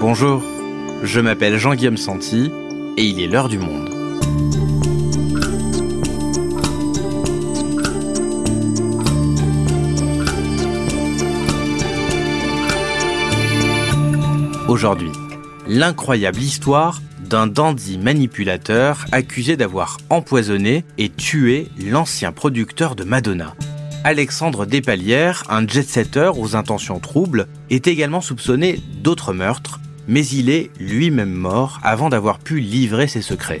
Bonjour, je m'appelle Jean-Guillaume Santi et il est l'heure du monde. Aujourd'hui, l'incroyable histoire d'un dandy manipulateur accusé d'avoir empoisonné et tué l'ancien producteur de Madonna. Alexandre Despalières, un jet-setter aux intentions troubles, est également soupçonné d'autres meurtres, mais il est lui-même mort avant d'avoir pu livrer ses secrets.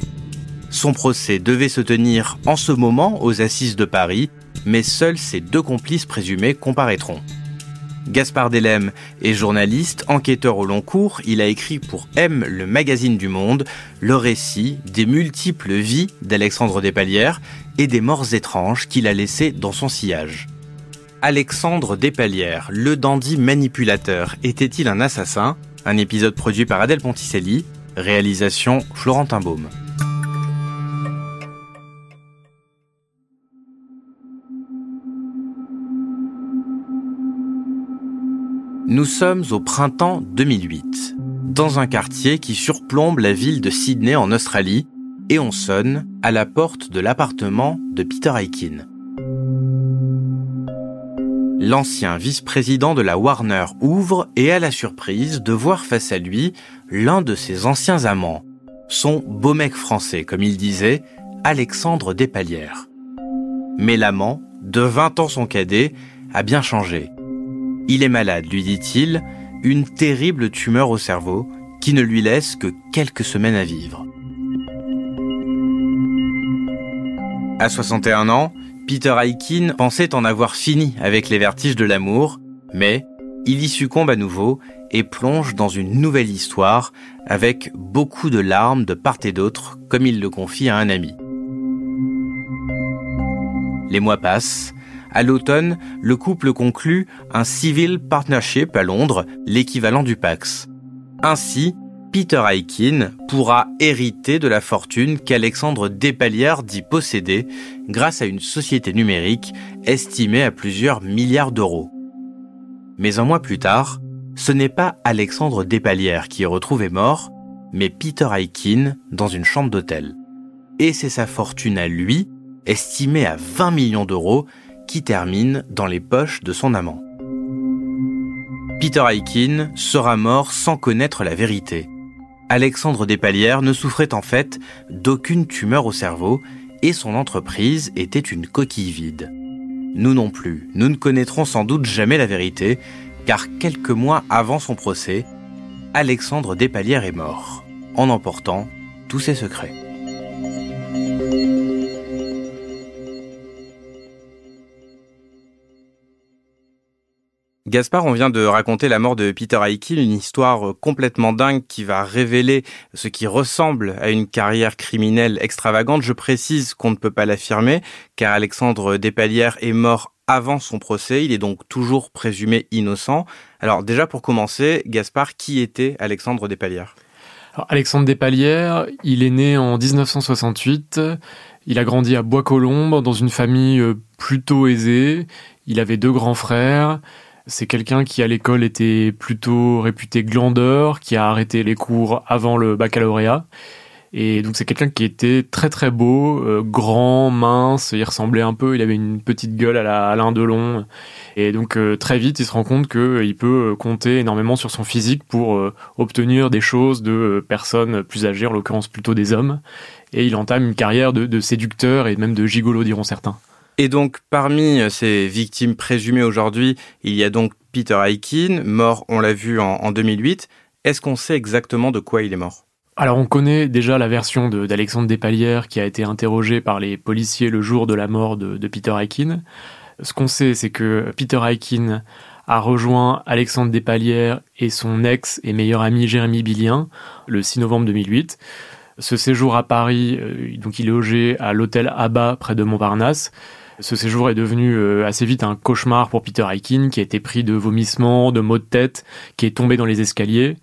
Son procès devait se tenir en ce moment aux assises de Paris, mais seuls ses deux complices présumés comparaîtront. Gaspard Delem est journaliste, enquêteur au long cours. Il a écrit pour M, le magazine du Monde, le récit des multiples vies d'Alexandre Despalières et des morts étranges qu'il a laissées dans son sillage. Alexandre Despalières, le dandy manipulateur, était-il un assassin? Un épisode produit par Adèle Ponticelli, réalisation Florentin Baume. Nous sommes au printemps 2008, dans un quartier qui surplombe la ville de Sydney en Australie, et on sonne à la porte de l'appartement de Peter Aikin. L'ancien vice-président de la Warner ouvre et a la surprise de voir face à lui l'un de ses anciens amants, son beau mec français, comme il disait, Alexandre Despalières. Mais l'amant, de 20 ans son cadet, a bien changé. Il est malade, lui dit-il, une terrible tumeur au cerveau qui ne lui laisse que quelques semaines à vivre. À 61 ans, Peter Aikin pensait en avoir fini avec les vertiges de l'amour, mais il y succombe à nouveau et plonge dans une nouvelle histoire avec beaucoup de larmes de part et d'autre, comme il le confie à un ami. Les mois passent, à l'automne, le couple conclut un Civil Partnership à Londres, l'équivalent du Pax. Ainsi, Peter Aikin pourra hériter de la fortune qu'Alexandre Despalières dit posséder grâce à une société numérique estimée à plusieurs milliards d'euros. Mais un mois plus tard, ce n'est pas Alexandre Despalières qui est retrouvé mort, mais Peter Aikin dans une chambre d'hôtel. Et c'est sa fortune à lui, estimée à 20 millions d'euros, qui termine dans les poches de son amant. Peter Aikin sera mort sans connaître la vérité. Alexandre Despalières ne souffrait en fait d'aucune tumeur au cerveau et son entreprise était une coquille vide. Nous non plus, nous ne connaîtrons sans doute jamais la vérité, car quelques mois avant son procès, Alexandre Despalières est mort, en emportant tous ses secrets. Gaspard, on vient de raconter la mort de Peter Aikin, une histoire complètement dingue qui va révéler ce qui ressemble à une carrière criminelle extravagante. Je précise qu'on ne peut pas l'affirmer, car Alexandre Despalières est mort avant son procès. Il est donc toujours présumé innocent. Alors déjà pour commencer, Gaspard, qui était Alexandre Despalières? Alexandre Despalières, il est né en 1968. Il a grandi à Bois-Colombes dans une famille euh, plutôt aisée. Il avait deux grands frères. C'est quelqu'un qui à l'école était plutôt réputé glandeur, qui a arrêté les cours avant le baccalauréat. Et donc c'est quelqu'un qui était très très beau, euh, grand, mince, il ressemblait un peu, il avait une petite gueule à la Alain Delon. Et donc euh, très vite il se rend compte qu'il euh, peut compter énormément sur son physique pour obtenir des choses de personnes plus âgées, en l'occurrence plutôt des hommes. Et il entame une carrière de, de séducteur et même de gigolo diront certains. Et donc, parmi euh, ces victimes présumées aujourd'hui, il y a donc Peter Aikin, mort, on l'a vu, en, 2008. Est-ce qu'on sait exactement de quoi il est mort? Alors on connaît déjà la version d'Alexandre Despalières qui a été interrogé par les policiers le jour de la mort de, de Peter Aikin. Ce qu'on sait, c'est que Peter Aikin a rejoint Alexandre Despalières et son ex et meilleur ami Jérémy Billien le 6 novembre 2008. Ce séjour à Paris, euh, donc il est logé à l'hôtel Abba près de Montparnasse. Ce séjour est devenu euh, assez vite un cauchemar pour Peter Aikin, qui a été pris de vomissements, de maux de tête, qui est tombé dans les escaliers.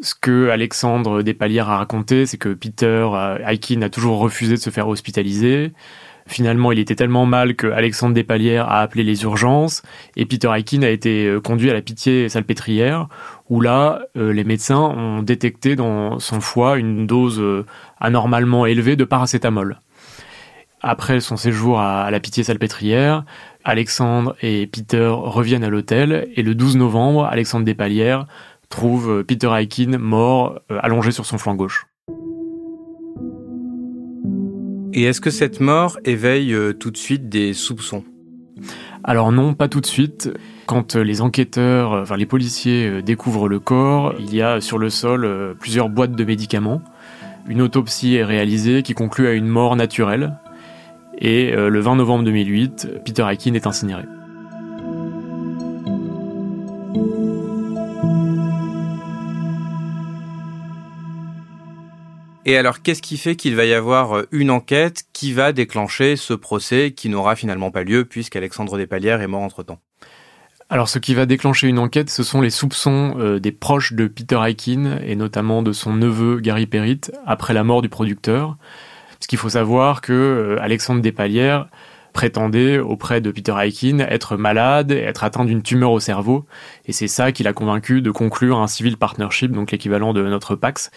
Ce que Alexandre Despalières a raconté, c'est que Peter euh, Aikin a toujours refusé de se faire hospitaliser. Finalement, il était tellement mal que Alexandre Despalières a appelé les urgences et Peter Aikin a été euh, conduit à la pitié salpêtrière où là, les médecins ont détecté dans son foie une dose anormalement élevée de paracétamol. Après son séjour à la pitié salpêtrière, Alexandre et Peter reviennent à l'hôtel et le 12 novembre, Alexandre Despalières trouve Peter Aikin mort allongé sur son flanc gauche. Et est-ce que cette mort éveille euh, tout de suite des soupçons? Alors non, pas tout de suite. Quand euh, les enquêteurs, euh, enfin les policiers découvrent le corps, il y a sur le sol plusieurs boîtes de médicaments. Une autopsie est réalisée qui conclut à une mort naturelle. Et le 20 novembre 2008, Peter Akin est incinéré. Et alors, qu'est-ce qui fait qu'il va y avoir euh, une enquête qui va déclencher ce procès qui n'aura finalement pas lieu puisqu'Alexandre Despalières est mort entre-temps? Alors, ce qui va déclencher une enquête, ce sont les soupçons euh, des proches de Peter Aikin et notamment de son neveu Gary Perritt après la mort du producteur. Parce qu'il faut savoir que euh, Alexandre Despalières prétendait auprès de Peter Aikin être malade, être atteint d'une tumeur au cerveau, et c'est ça qui l'a convaincu de conclure un civil partnership, donc l'équivalent de notre Pax.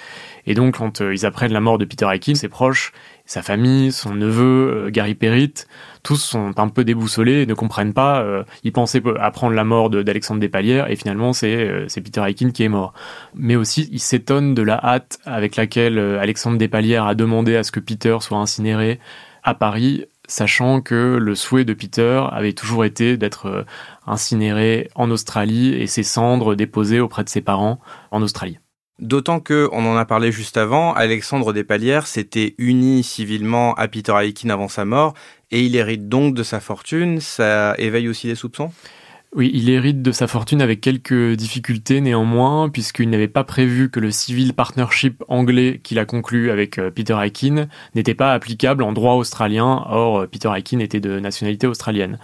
Et donc quand euh, ils apprennent la mort de Peter Aikin, ses proches, sa famille, son neveu, euh, Gary Perritt, tous sont un peu déboussolés et ne comprennent pas. Euh, ils pensaient apprendre la mort d'Alexandre Despalières et finalement c'est Peter Aikin qui est mort. Mais aussi ils s'étonnent de la hâte avec laquelle Alexandre Despalières a demandé à ce que Peter soit incinéré à Paris sachant que le souhait de Peter avait toujours été d'être euh, incinéré en Australie et ses cendres déposées auprès de ses parents en Australie. D'autant que, on en a parlé juste avant, Alexandre Despalières s'était uni civilement à Peter Aikin avant sa mort, et il hérite donc de sa fortune. Ça éveille aussi les soupçons? Oui, il hérite de sa fortune avec quelques difficultés néanmoins, puisqu'il n'avait pas prévu que le civil partnership anglais qu'il a conclu avec euh, Peter Aikin n'était pas applicable en droit australien, or euh, Peter Aikin était de nationalité australienne.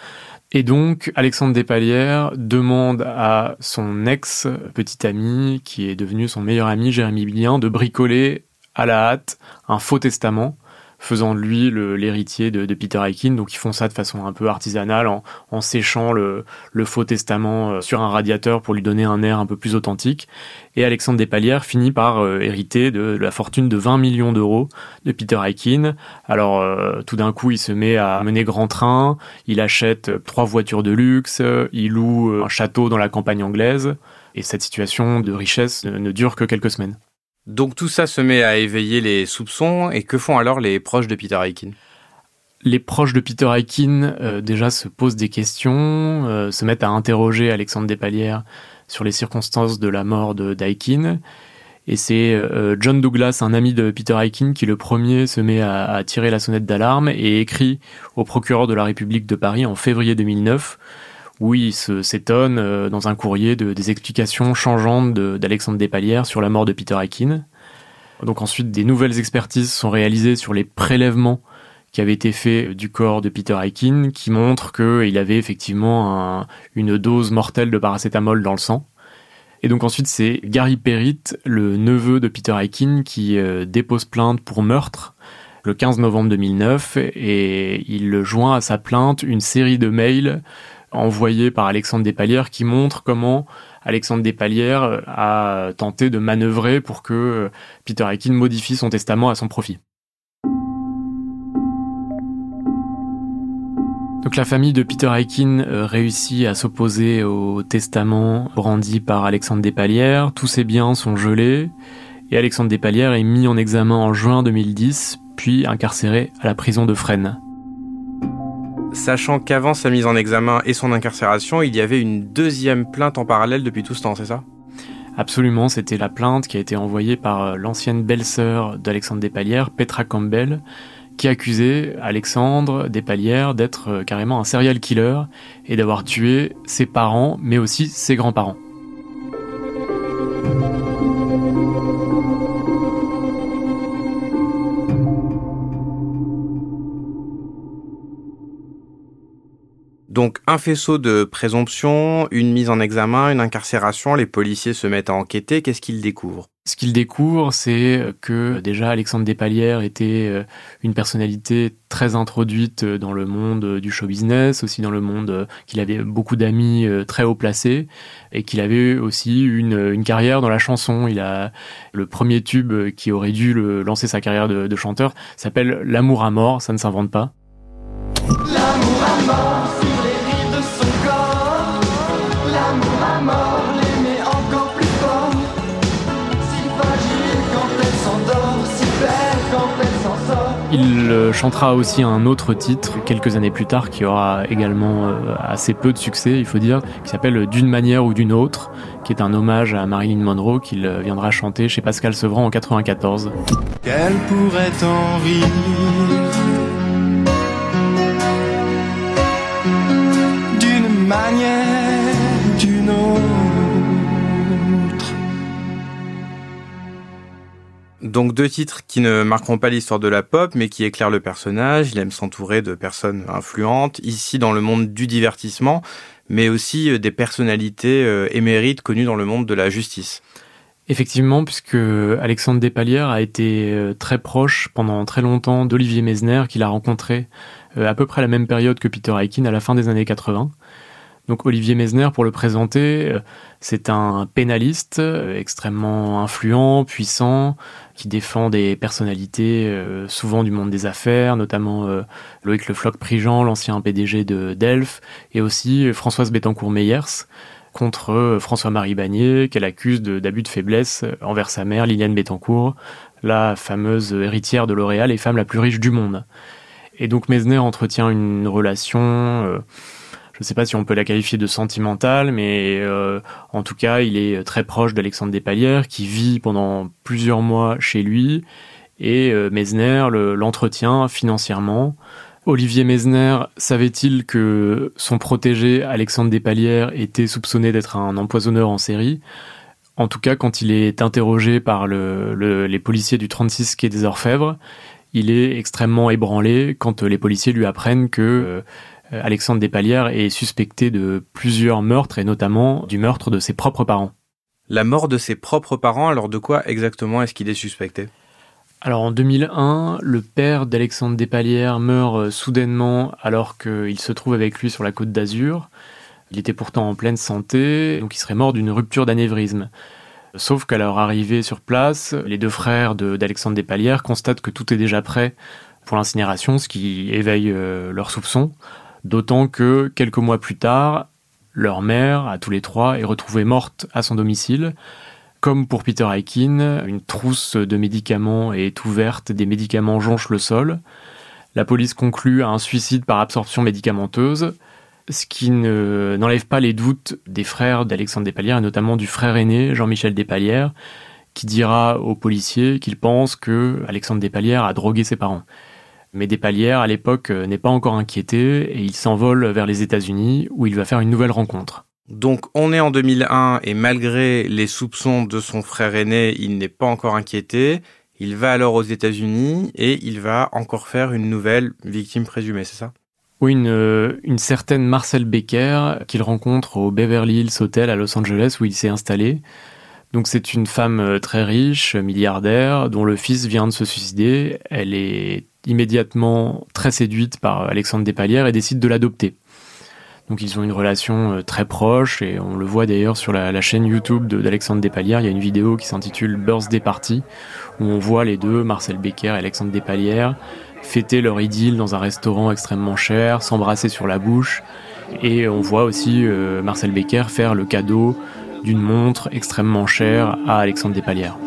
Et donc, Alexandre Despalières demande à son ex-petit ami, qui est devenu son meilleur ami, Jérémy Billien, de bricoler à la hâte un faux testament faisant de lui l'héritier de, Peter Aikin. Donc ils font ça de façon un peu artisanale en, séchant le, faux testament euh, sur un radiateur pour lui donner un air un peu plus authentique. Et Alexandre Despalières finit par euh, hériter de, la fortune de 20 millions d'euros de Peter Aikin. Alors euh, tout d'un coup il se met à mener grand train, il achète trois voitures de luxe, il loue un château dans la campagne anglaise. Et cette situation de richesse ne dure que quelques semaines. Donc tout ça se met à éveiller les soupçons, et que font alors les proches de Peter Aikin les proches de Peter Aikin euh, déjà se posent des questions, euh, se mettent à interroger Alexandre Despalières sur les circonstances de la mort de d'Aikin. Et c'est euh, John Douglas, un ami de Peter Aikin, qui le premier se met à, à tirer la sonnette d'alarme et écrit au procureur de la République de Paris en février 2009 où il s'étonne euh, dans un courrier de, des explications changeantes d'Alexandre Despalières sur la mort de Peter Aikin. Donc ensuite, des nouvelles expertises sont réalisées sur les prélèvements qui avaient été faits du corps de Peter Aikin, qui montrent qu'il avait effectivement une dose mortelle de paracétamol dans le sang. Et donc ensuite, c'est Gary Perritt, le neveu de Peter Aikin, qui euh, dépose plainte pour meurtre le 15 novembre 2009, et il joint à sa plainte une série de mails envoyé par Alexandre Despalières qui montre comment Alexandre Despalières euh, a tenté de manœuvrer pour que euh, Peter Aikin modifie son testament à son profit. Donc la famille de Peter Aikin euh, réussit à s'opposer au testament brandi par Alexandre Despalières. Tous ses biens sont gelés et Alexandre Despalières est mis en examen en juin 2010 puis incarcéré à la prison de Fresnes sachant qu'avant sa mise en examen et son incarcération, il y avait une deuxième plainte en parallèle depuis tout ce temps, c'est ça? Absolument, c'était la plainte qui a été envoyée par euh, l'ancienne belle-sœur d'Alexandre Despalières, Petra Campbell, qui accusait Alexandre Despalières d'être euh, carrément un serial killer et d'avoir tué ses parents, mais aussi ses grands-parents. Donc un faisceau de présomption, une mise en examen, une incarcération, les policiers se mettent à enquêter, qu'est-ce qu'ils découvrent? Ce qu'il découvre, c'est que déjà Alexandre Despalières était euh, une personnalité très introduite dans le monde du show business, aussi dans le monde euh, qu'il avait beaucoup d'amis euh, très haut placés et qu'il avait aussi une, carrière dans la chanson. Il a le premier tube qui aurait dû lancer sa carrière de, chanteur s'appelle L'amour à mort, ça ne s'invente pas. Euh, chantera aussi un autre titre quelques années plus tard qui aura également euh, assez peu de succès, il faut dire, qui s'appelle D'une manière ou d'une autre, qui est un hommage à Marilyn Monroe qu'il euh, viendra chanter chez Pascal Sevran en 94. Quelle pourrait en d'une Donc deux titres qui ne marqueront pas l'histoire de la pop, mais qui éclairent le personnage. Il aime s'entourer de personnes influentes, ici dans le monde du divertissement, mais aussi euh, des personnalités euh, émérites connues dans le monde de la justice. Effectivement, puisque Alexandre Despalières a été euh, très proche pendant très longtemps d'Olivier Mesner, qu'il a rencontré à peu près à la même période que Peter Aikin à la fin des années 80. Donc Olivier Mesner, pour le présenter, euh, c'est un pénaliste euh, extrêmement influent, puissant, qui défend des personnalités euh, souvent du monde des affaires, notamment Loïc Le Floch-Prigent, l'ancien PDG de Delphes, et aussi Françoise Bettencourt-Meyers contre François-Marie Bagné, qu'elle accuse d'abus de, faiblesse envers sa mère, Liliane Bettencourt, la fameuse héritière de L'Oréal et femme la plus riche du monde. Et donc Mesner entretient une relation je ne sais pas si on peut la qualifier de sentimentale, mais euh, en tout cas, il est très proche d'Alexandre Despalières, qui vit pendant plusieurs mois chez lui, et euh, Mesner l'entretient financièrement. Olivier Mesner savait-il que son protégé Alexandre Despalières était soupçonné d'être un empoisonneur en série? En tout cas, quand il est interrogé par les policiers du 36 quai des Orfèvres, il est extrêmement ébranlé quand les policiers lui apprennent que euh, euh, Alexandre Despalières est suspecté de plusieurs meurtres et notamment du meurtre de ses propres parents. La mort de ses propres parents, alors de quoi exactement est-ce qu'il est suspecté? Alors en 2001, le père d'Alexandre Despalières meurt euh, soudainement alors qu'il se trouve avec lui sur la côte d'Azur. Il était pourtant en pleine santé, donc il serait mort d'une rupture d'anévrisme. Sauf qu'à leur arrivée sur place, les deux frères d'Alexandre Despalières constatent que tout est déjà prêt pour l'incinération, ce qui éveille euh, leurs soupçons. D'autant que quelques mois plus tard, leur mère, à tous les trois, est retrouvée morte à son domicile. Comme pour Peter Aikin, une trousse de médicaments est ouverte, des médicaments jonchent le sol. La police conclut à un suicide par absorption médicamenteuse, ce qui n'enlève pas les doutes des frères d'Alexandre Despalières, et notamment du frère aîné, Jean-Michel Despalières, qui dira aux policiers qu'il pense que Alexandre Despalières a drogué ses parents. Mais Despalières, à l'époque, euh, n'est pas encore inquiété et il s'envole vers les États-Unis où il va faire une nouvelle rencontre. Donc on est en 2001 et malgré les soupçons de son frère aîné, il n'est pas encore inquiété. Il va alors aux États-Unis et il va encore faire une nouvelle victime présumée, c'est ça? Oui, une, euh, une certaine Marcel Becker qu'il rencontre au Beverly Hills Hotel à Los Angeles où il s'est installé. Donc c'est une femme euh, très riche, milliardaire, dont le fils vient de se suicider. Elle est immédiatement très séduite par Alexandre Despalières et décide de l'adopter. Donc ils ont une relation euh, très proche et on le voit d'ailleurs sur la, chaîne YouTube d'Alexandre Despalières. Il y a une vidéo qui s'intitule Birthday Party où on voit les deux, Marcel Becker et Alexandre Despalières, fêter leur idylle dans un restaurant extrêmement cher, s'embrasser sur la bouche. Et on voit aussi euh, Marcel Becker faire le cadeau d'une montre extrêmement chère à Alexandre Despalières.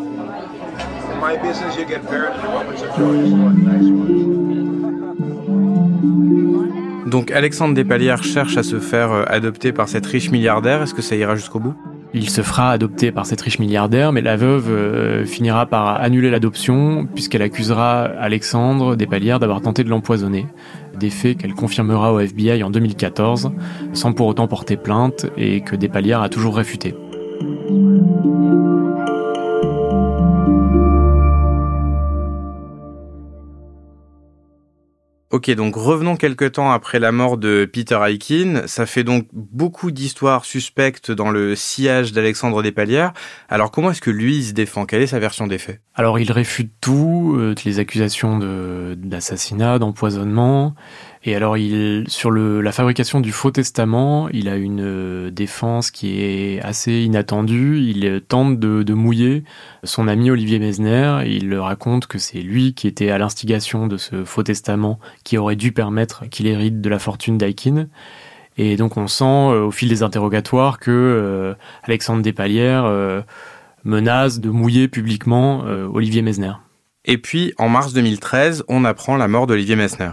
Donc Alexandre Despalières cherche à se faire euh, adopter par cette riche milliardaire. Est-ce que ça ira jusqu'au bout? Il se fera adopter par cette riche milliardaire, mais la veuve euh, finira par annuler l'adoption puisqu'elle accusera Alexandre Despalières d'avoir tenté de l'empoisonner. Des faits qu'elle confirmera au FBI en 2014, sans pour autant porter plainte et que Despalières a toujours réfuté. Ok, donc revenons quelque temps après la mort de Peter Aikin. Ça fait donc beaucoup d'histoires suspectes dans le sillage d'Alexandre Despalières. Alors comment est-ce que lui il se défend? Quelle est sa version des faits? Alors il réfute tout, euh, les accusations d'assassinat, d'empoisonnement. Et alors, il, sur la fabrication du faux testament, il a une euh, défense qui est assez inattendue. Il euh, tente de, de mouiller son ami Olivier Mesner. Il raconte que c'est lui qui était à l'instigation de ce faux testament qui aurait dû permettre qu'il hérite de la fortune d'Aikin. Et donc, on sent euh, au fil des interrogatoires que Alexandre Despalières menace de mouiller publiquement Olivier Mesner. Et puis, en mars 2013, on apprend la mort d'Olivier Messner.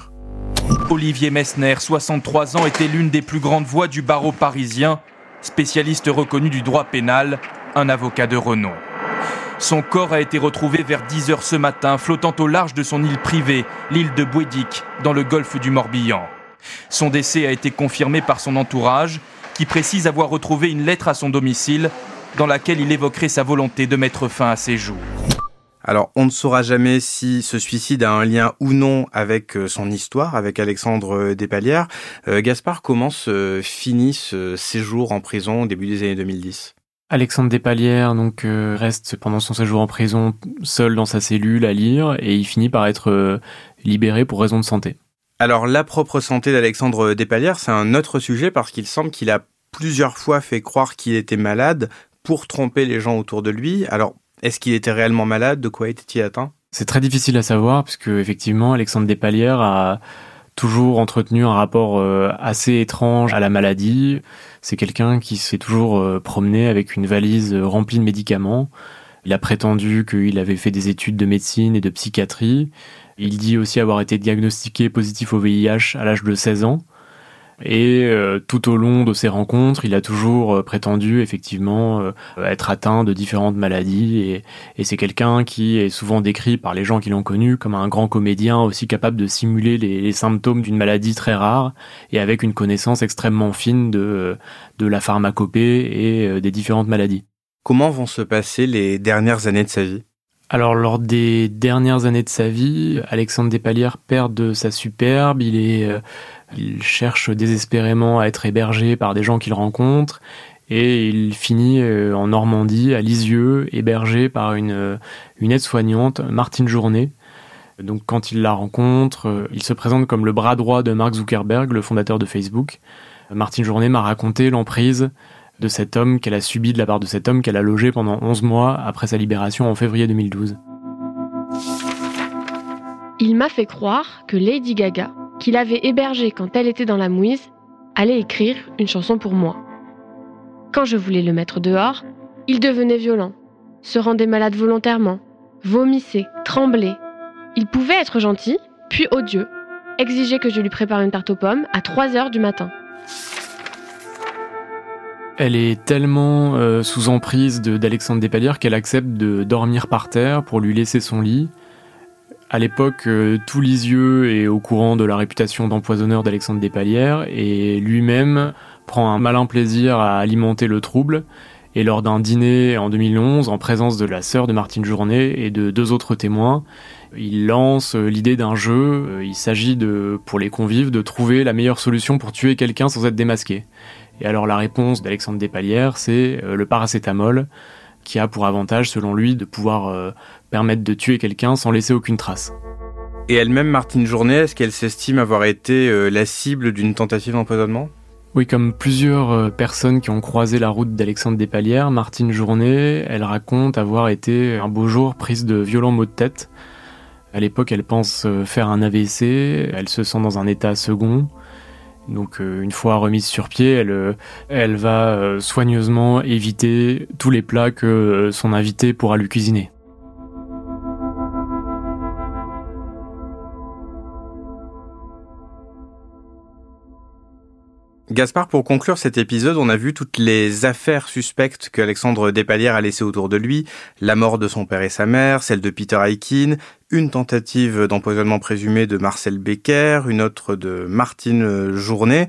Olivier Messner, 63 ans, était l'une des plus grandes voix du barreau parisien, spécialiste reconnu du droit pénal, un avocat de renom. Son corps a été retrouvé vers 10 heures ce matin, flottant au large de son île privée, l'île de Bouédic, dans le golfe du Morbihan. Son décès a été confirmé par son entourage, qui précise avoir retrouvé une lettre à son domicile dans laquelle il évoquerait sa volonté de mettre fin à ses jours. Alors, on ne saura jamais si ce suicide a un lien ou non avec euh, son histoire, avec Alexandre euh, Despalières. Euh, Gaspard, comment se finit ce séjour en prison au début des années 2010 Alexandre Despalières donc reste pendant son séjour en prison seul dans sa cellule à lire et il finit par être libéré pour raison de santé. Alors la propre santé d'Alexandre Despalières, c'est un autre sujet parce qu'il semble qu'il a plusieurs fois fait croire qu'il était malade pour tromper les gens autour de lui. Alors est-ce qu'il était réellement malade? De quoi était-il atteint? C'est très difficile à savoir, puisque effectivement, Alexandre Despalières a toujours entretenu un rapport euh, assez étrange à la maladie. C'est quelqu'un qui s'est toujours euh, promené avec une valise remplie de médicaments. Il a prétendu qu'il avait fait des études de médecine et de psychiatrie. Il dit aussi avoir été diagnostiqué positif au VIH à l'âge de 16 ans. Et euh, tout au long de ces rencontres, il a toujours euh, prétendu effectivement euh, être atteint de différentes maladies. Et, et c'est quelqu'un qui est souvent décrit par les gens qui l'ont connu comme un grand comédien aussi capable de simuler les, les symptômes d'une maladie très rare et avec une connaissance extrêmement fine de, de la pharmacopée et des différentes maladies. Comment vont se passer les dernières années de sa vie? Alors lors des dernières années de sa vie, Alexandre Despalières perd de sa superbe, il est il cherche désespérément à être hébergé par des gens qu'il rencontre et il finit euh, en Normandie, à Lisieux, hébergé par une, euh, une aide-soignante, Martine Journet. Donc quand il la rencontre, euh, il se présente comme le bras droit de Mark Zuckerberg, le fondateur de Facebook. Martine Journet m'a raconté l'emprise de cet homme qu'elle a subi de la part de cet homme qu'elle a logé pendant 11 mois après sa libération en février 2012. Il m'a fait croire que Lady Gaga qu'il avait hébergé quand elle était dans la mouise, allait écrire une chanson pour moi. Quand je voulais le mettre dehors, il devenait violent, se rendait malade volontairement, vomissait, tremblait. Il pouvait être gentil, puis odieux, exigeait que je lui prépare une tarte aux pommes à 3 heures du matin. Elle est tellement euh, sous emprise d'Alexandre Despalières qu'elle accepte de dormir par terre pour lui laisser son lit à l'époque, euh, tout Lisieux est au courant de la réputation d'empoisonneur d'Alexandre Despalières et lui-même prend un malin plaisir à alimenter le trouble. Et lors d'un dîner en 2011, en présence de la sœur de Martine Journet et de deux autres témoins, il lance euh, l'idée d'un jeu. Euh, il s'agit de, pour les convives, de trouver la meilleure solution pour tuer quelqu'un sans être démasqué. Et alors la réponse d'Alexandre Despalières, c'est le paracétamol, qui a pour avantage, selon lui, de pouvoir permettre de tuer quelqu'un sans laisser aucune trace. Et elle-même, Martine Journet, est-ce qu'elle s'estime avoir été euh, la cible d'une tentative d'empoisonnement? Oui, comme plusieurs euh, personnes qui ont croisé la route d'Alexandre Despalières, Martine Journet, elle raconte avoir été un beau jour prise de violents maux de tête. À l'époque, elle pense euh, faire un AVC, elle se sent dans un état second. Donc une fois remise sur pied, elle, elle va soigneusement éviter tous les plats que son invité pourra lui cuisiner. Gaspard, pour conclure cet épisode, on a vu toutes les affaires suspectes que Alexandre Despalières a laissées autour de lui. La mort de son père et sa mère, celle de Peter Aikin, une tentative d'empoisonnement présumé de Marcel Becker, une autre de Martine Journet.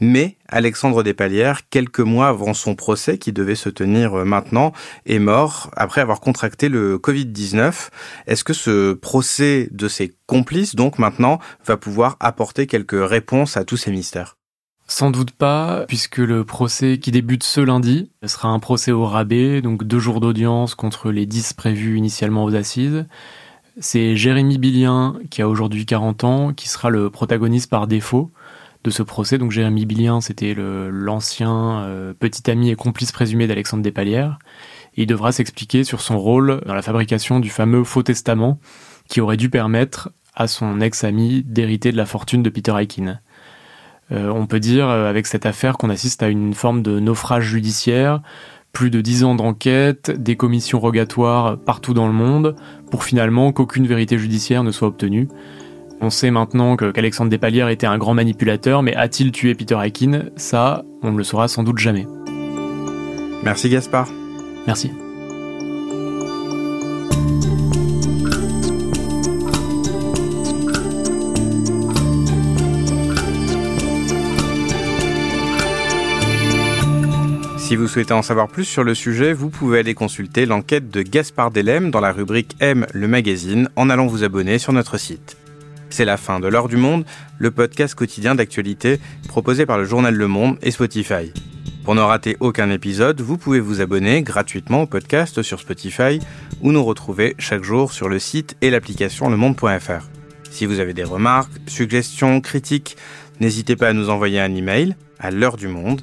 Mais Alexandre Despalières, quelques mois avant son procès qui devait se tenir maintenant, est mort après avoir contracté le Covid-19. Est-ce que ce procès de ses complices, donc maintenant, va pouvoir apporter quelques réponses à tous ces mystères? Sans doute pas, puisque le procès qui débute ce lundi sera un procès au rabais, donc deux jours d'audience contre les dix prévus initialement aux assises. C'est Jérémy Billien, qui a aujourd'hui 40 ans, qui sera le protagoniste par défaut de ce procès. Donc Jérémy Billien, c'était l'ancien euh, petit ami et complice présumé d'Alexandre Despalières. Il devra s'expliquer sur son rôle dans la fabrication du fameux faux testament qui aurait dû permettre à son ex-ami d'hériter de la fortune de Peter Aikin. Euh, on peut dire euh, avec cette affaire qu'on assiste à une forme de naufrage judiciaire, plus de dix ans d'enquête, des commissions rogatoires partout dans le monde, pour finalement qu'aucune vérité judiciaire ne soit obtenue. On sait maintenant qu'Alexandre Despalières était un grand manipulateur, mais a-t-il tué Peter Aikin Ça, on ne le saura sans doute jamais. Merci Gaspard. Merci. Si vous souhaitez en savoir plus sur le sujet, vous pouvez aller consulter l'enquête de Gaspard Delem dans la rubrique M le magazine en allant vous abonner sur notre site. C'est la fin de l'heure du monde, le podcast quotidien d'actualité proposé par le journal Le Monde et Spotify. Pour ne rater aucun épisode, vous pouvez vous abonner gratuitement au podcast sur Spotify ou nous retrouver chaque jour sur le site et l'application lemonde.fr. Si vous avez des remarques, suggestions, critiques, n'hésitez pas à nous envoyer un email à l'heure du monde